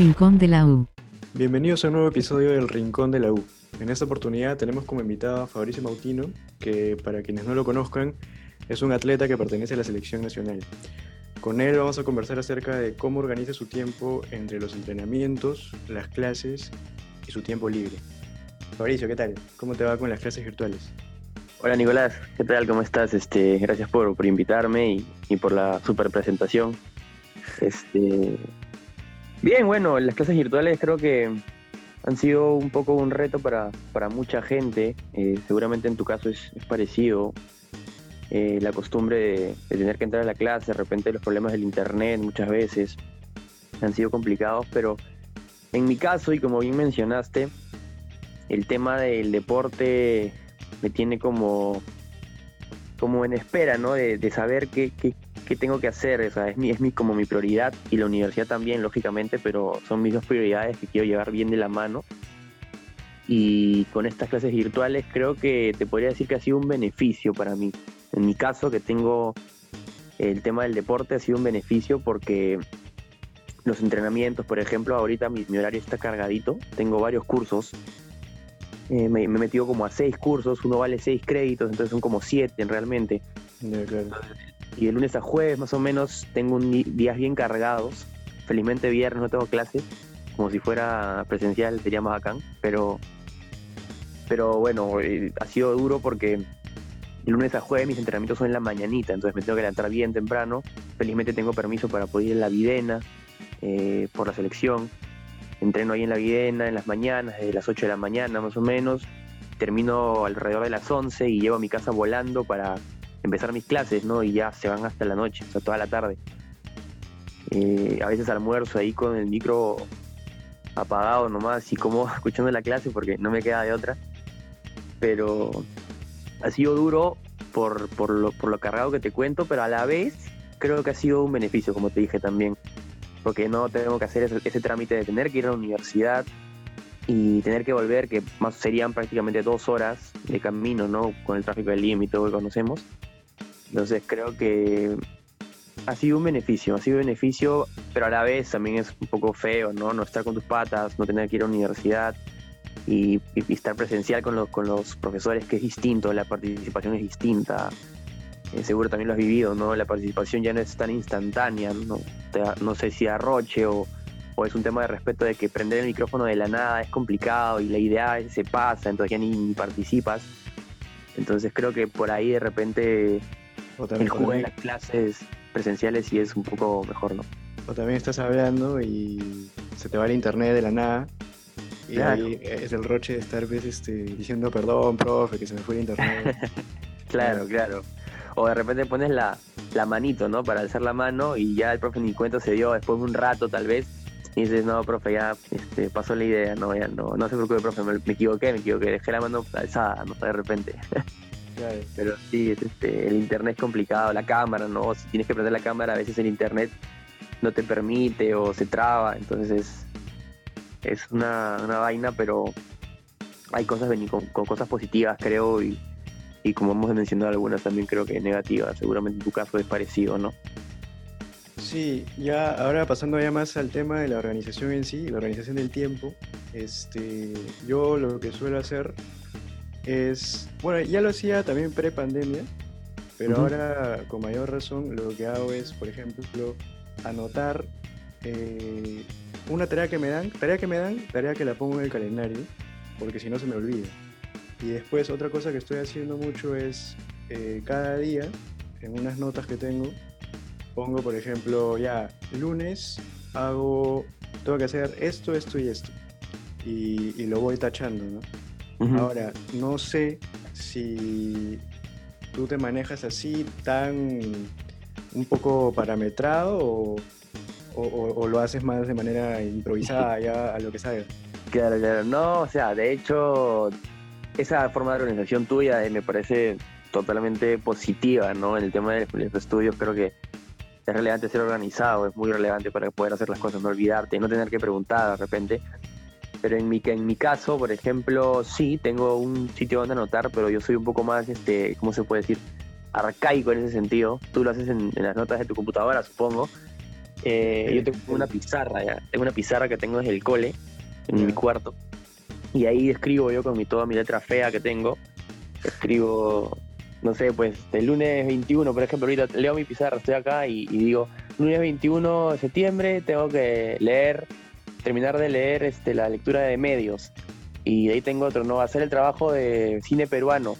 Rincón de la U. Bienvenidos a un nuevo episodio del Rincón de la U. En esta oportunidad tenemos como invitado a Fabricio Mautino, que para quienes no lo conozcan, es un atleta que pertenece a la selección nacional. Con él vamos a conversar acerca de cómo organiza su tiempo entre los entrenamientos, las clases y su tiempo libre. Fabricio, ¿qué tal? ¿Cómo te va con las clases virtuales? Hola Nicolás, ¿qué tal? ¿Cómo estás? Este, gracias por, por invitarme y, y, por la super presentación. Este, bien, bueno, las clases virtuales creo que han sido un poco un reto para, para mucha gente. Eh, seguramente en tu caso es, parecido. Eh, la costumbre de, de, tener que entrar a la clase, de repente los problemas del internet muchas veces han sido complicados, pero en mi caso, y como bien mencionaste, el tema del deporte me tiene como, como en espera, ¿no? De, de saber qué, qué, qué, tengo que hacer. O sea, es, mi, es mi, como mi prioridad y la universidad también, lógicamente, pero son mis dos prioridades que quiero llevar bien de la mano. Y con estas clases virtuales creo que te podría decir que ha sido un beneficio para mí. En mi caso, que tengo el tema del deporte, ha sido un beneficio porque los entrenamientos, por ejemplo, ahorita mi, mi horario está cargadito, tengo varios cursos eh, me, me, he metido como a seis cursos, uno vale seis créditos, entonces son como siete realmente. Yeah, claro. Y de lunes a jueves más o menos tengo un, días bien cargados. Felizmente viernes no tengo clases, como si fuera presencial sería más bacán, pero, pero bueno, eh, ha sido duro porque el lunes a jueves mis entrenamientos son en la mañanita, entonces me tengo que levantar bien temprano. Felizmente tengo permiso para poder ir a la Videna eh, por la selección entreno ahí en la Videna en las mañanas, desde las 8 de la mañana más o menos, termino alrededor de las 11 y llego a mi casa volando para empezar mis clases, ¿no? Y ya se van hasta la noche, o sea, toda la tarde. Eh, a veces almuerzo ahí con el micro apagado nomás, así como escuchando la clase porque no me queda de otra. Pero ha sido duro por, por, lo, por lo cargado que te cuento, pero a la vez creo que ha sido un beneficio, como te dije también porque no tengo que hacer ese, trámite de tener que ir a la universidad y tener que volver, que más serían prácticamente dos horas de camino, ¿no? Con el tráfico del Lima y todo lo que conocemos. Entonces creo que ha sido un beneficio, ha sido un beneficio, pero a la vez también es un poco feo, ¿no? No estar con tus patas, no tener que ir a la universidad y, y estar presencial con los, con los profesores, que es distinto, la participación es distinta, eh, seguro también lo has vivido, ¿no? La participación ya no es tan instantánea, ¿no? Te, no sé si arroche o, o, es un tema de respeto de que prender el micrófono de la nada es complicado y la idea es, se pasa, entonces ya ni, ni, participas. Entonces creo que por ahí de repente el juego de las clases presenciales sí es un poco mejor, ¿no? O también estás hablando y se te va el internet de la nada y claro. ahí es el roche de estar pues, este, diciendo perdón, profe, que se me fue el internet. claro, claro o de repente pones la, la, manito, ¿no? Para alzar la mano y ya el profe ni cuenta se dio después de un rato tal vez. Y dices, no, profe, ya este, pasó la idea, no, ya no, no se preocupe, profe, me, me equivoqué, me equivoqué, dejé la mano alzada, no de repente. Claro. Pero sí, es, este, el internet es complicado, la cámara, ¿no? Si tienes que prender la cámara, a veces el internet no te permite o se traba, entonces es, es una, una vaina, pero hay cosas con, con cosas positivas, creo, y, y como hemos mencionado algunas también creo que negativas, seguramente en tu caso es parecido, ¿no? Sí, ya ahora pasando ya más al tema de la organización en sí, la organización del tiempo, este, yo lo que suelo hacer es, bueno, ya lo hacía también pre-pandemia, pero uh -huh. ahora con mayor razón lo que hago es, por ejemplo, anotar eh, una tarea que me dan, tarea que me dan, tarea que la pongo en el calendario, porque si no se me olvida. Y después otra cosa que estoy haciendo mucho es eh, cada día, en unas notas que tengo, pongo por ejemplo, ya, lunes hago, tengo que hacer esto, esto y esto. Y, y lo voy tachando, ¿no? Uh -huh. Ahora, no sé si tú te manejas así tan un poco parametrado o, o, o, lo haces más de manera improvisada ya a lo que sabes. Claro, claro, no, o sea, de hecho esa forma de organización tuya eh, me parece totalmente positiva, ¿no? En el tema de los estudios creo que es relevante ser organizado, es muy relevante para poder hacer las cosas, no olvidarte, no tener que preguntar de repente. Pero en mi, en mi caso, por ejemplo, sí, tengo un sitio donde anotar, pero yo soy un poco más, este, ¿cómo se puede decir? Arcaico en ese sentido. Tú lo haces en, en las notas de tu computadora, supongo. Eh, yo tengo una pizarra, ya. Tengo una pizarra que tengo desde el cole, en mi cuarto. Y ahí escribo yo con mi, toda mi letra fea que tengo. Escribo, no sé, pues el lunes 21, por ejemplo, ahorita leo mi pizarra, estoy acá y, digo, lunes 21 de septiembre tengo que leer, terminar de leer este, la lectura de medios. Y de ahí tengo otro, ¿no? Hacer el trabajo de cine peruano,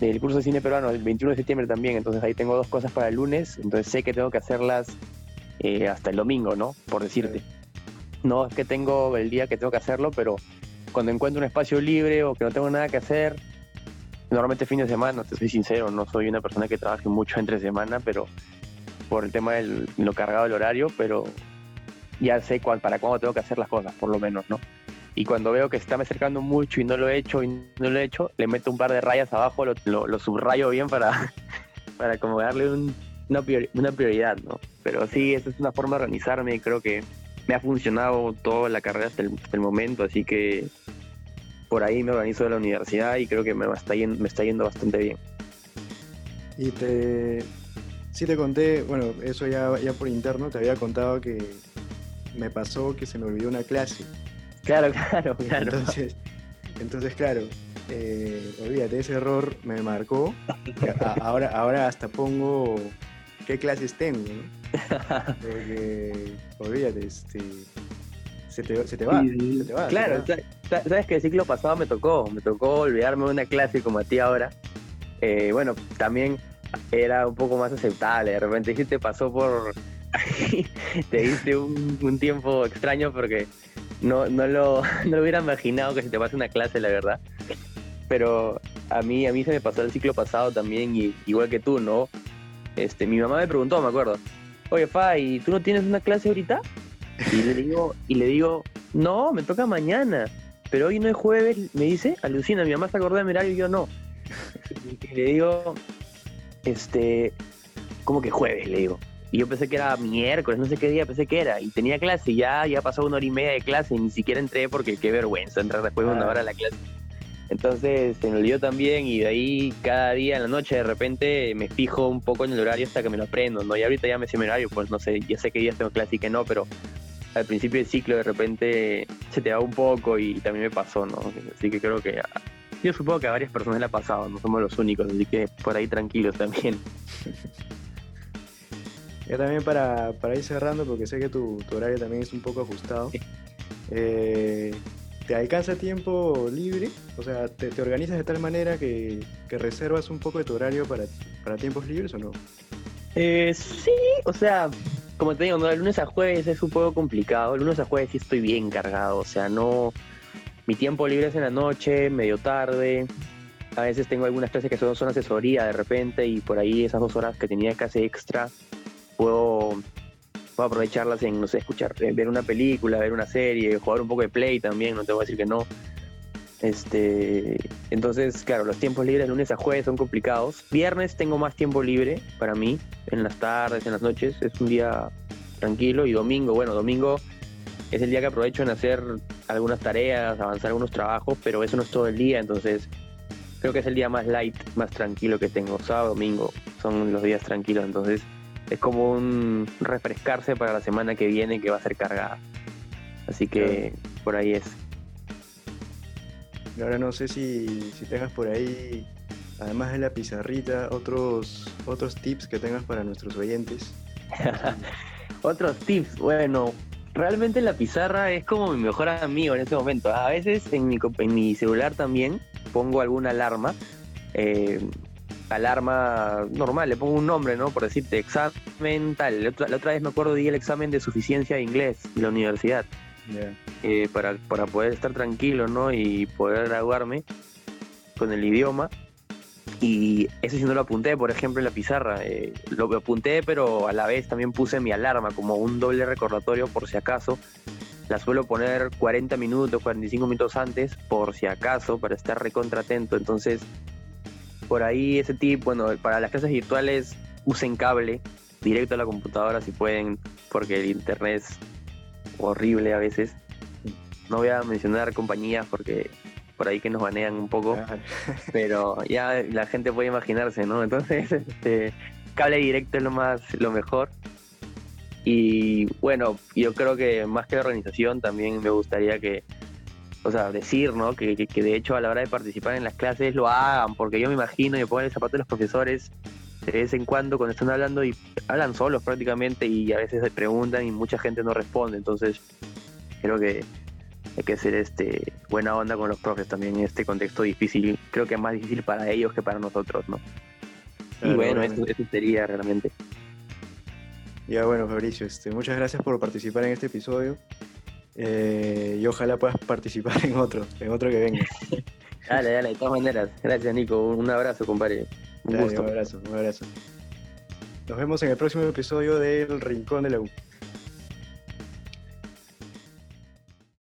del curso de cine peruano, el 21 de septiembre también. Entonces ahí tengo dos cosas para el lunes, entonces sé que tengo que hacerlas eh, hasta el domingo, ¿no? Por decirte. No es que tengo el día que tengo que hacerlo, pero cuando encuentro un espacio libre o que no tengo nada que hacer, normalmente fin de semana, te soy sincero, no soy una persona que trabaje mucho entre semana, pero por el tema de lo cargado del horario, pero ya sé cuál, para cuándo tengo que hacer las cosas, por lo menos, ¿no? Y cuando veo que se está me acercando mucho y no lo he hecho y no lo he hecho, le meto un par de rayas abajo, lo, lo, subrayo bien para, para como darle una, una prioridad, ¿no? Pero sí, esa es una forma de organizarme y creo que me ha funcionado toda la carrera hasta el, momento, así que por ahí me organizo de la universidad y creo que me está yendo, me está yendo bastante bien. Y te, sí te conté, bueno, eso ya, ya por interno, te había contado que me pasó que se me olvidó una clase. Claro, claro, claro. Entonces, entonces claro, eh, olvídate, ese error me marcó. ahora, ahora hasta pongo qué clases tengo, ¿no? Porque, olvídate, este, se, te, se te va. Se te va claro, sabes que el ciclo pasado me tocó, me tocó olvidarme de una clase como a ti ahora. Eh, bueno, también era un poco más aceptable. De repente sí te pasó por. te diste un, un, tiempo extraño porque no, no, lo, no hubiera imaginado que se te pase una clase, la verdad. Pero a mí, a mí se me pasó el ciclo pasado también, y, igual que tú, ¿no? Este, mi mamá me preguntó, me acuerdo, oye, Fa, ¿y tú no tienes una clase ahorita? Y le digo, y le digo, no, me toca mañana. Pero hoy no es jueves, me dice, alucina, mi mamá se acordó de mi horario y yo no. Y le digo, este, ¿cómo que jueves? Le digo. Y yo pensé que era miércoles, no sé qué día pensé que era. Y tenía clase ya, ya pasó una hora y media de clase y ni siquiera entré porque qué vergüenza entrar después de una hora a la clase. Entonces se me olvidó también y de ahí cada día en la noche de repente me fijo un poco en el horario hasta que me lo aprendo, ¿no? Y ahorita ya me sé mi horario, pues no sé, ya sé qué días tengo clase y qué no, pero al principio del ciclo de repente se te va un poco y también me pasó, ¿no? Así que creo que yo supongo que a varias personas le ha pasado, no somos los únicos, así que por ahí tranquilos también. Ya también para, ir cerrando, porque sé que tu, horario también es un poco ajustado. Eh, ¿Te alcanza tiempo libre? O sea, ¿te, organizas de tal manera que, reservas un poco de tu horario para, para tiempos libres o no? Eh, sí, o sea, como te digo, ¿no? el lunes a jueves es un poco complicado. El lunes a jueves sí estoy bien cargado, o sea, no. Mi tiempo libre es en la noche, medio tarde. A veces tengo algunas clases que son, son asesoría de repente y por ahí esas dos horas que tenía clase extra puedo, aprovecharlas en, no sé, escuchar, eh, ver una película, ver una serie, jugar un poco de play también, no te voy a decir que no. Este, entonces, claro, los tiempos libres lunes a jueves son complicados. Viernes tengo más tiempo libre para mí, en las tardes, en las noches, es un día tranquilo. Y domingo, bueno, domingo es el día que aprovecho en hacer algunas tareas, avanzar algunos trabajos, pero eso no es todo el día, entonces creo que es el día más light, más tranquilo que tengo. Sábado, domingo son los días tranquilos, entonces es como un refrescarse para la semana que viene que va a ser cargada. Así que por ahí es. Y ahora no sé si, tengas por ahí, además de la pizarrita, otros, otros tips que tengas para nuestros oyentes. otros tips, bueno, realmente la pizarra es como mi mejor amigo en este momento. A veces en mi, en mi celular también pongo alguna alarma. Eh, alarma normal, le pongo un nombre, ¿no? Por decirte, examen tal. La otra, vez me acuerdo di el examen de suficiencia de inglés de la universidad. Eh, para, para poder estar tranquilo, ¿no? Y poder graduarme con el idioma. Y eso sí no lo apunté, por ejemplo, en la pizarra. Eh, lo apunté, pero a la vez también puse mi alarma como un doble recordatorio por si acaso. La suelo poner 40 minutos, 45 minutos antes, por si acaso, para estar recontratento. Entonces, por ahí ese tip, bueno, para las clases virtuales usen cable directo a la computadora si pueden, porque el internet horrible a veces. No voy a mencionar compañías porque por ahí que nos banean un poco, pero ya la gente puede imaginarse, ¿no? Entonces, este, cable directo es lo más, lo mejor. Y bueno, yo creo que más que la organización también me gustaría que, o sea, decir, ¿no? Que, que, de hecho a la hora de participar en las clases lo hagan, porque yo me imagino y me pongo el zapato de los profesores de vez en cuando cuando están hablando y hablan solos prácticamente y a veces se preguntan y mucha gente no responde, entonces creo que hay que ser este buena onda con los profes también en este contexto difícil, creo que es más difícil para ellos que para nosotros, ¿no? y bueno, eso, eso sería realmente. Ya bueno, Fabricio, este, muchas gracias por participar en este episodio. Eh, y ojalá puedas participar en otro, en otro que venga. dale, dale, de todas maneras. Gracias, Nico. Un abrazo, compadre. Un gusto. Un abrazo, un abrazo. Nos vemos en el próximo episodio del Rincón de la U.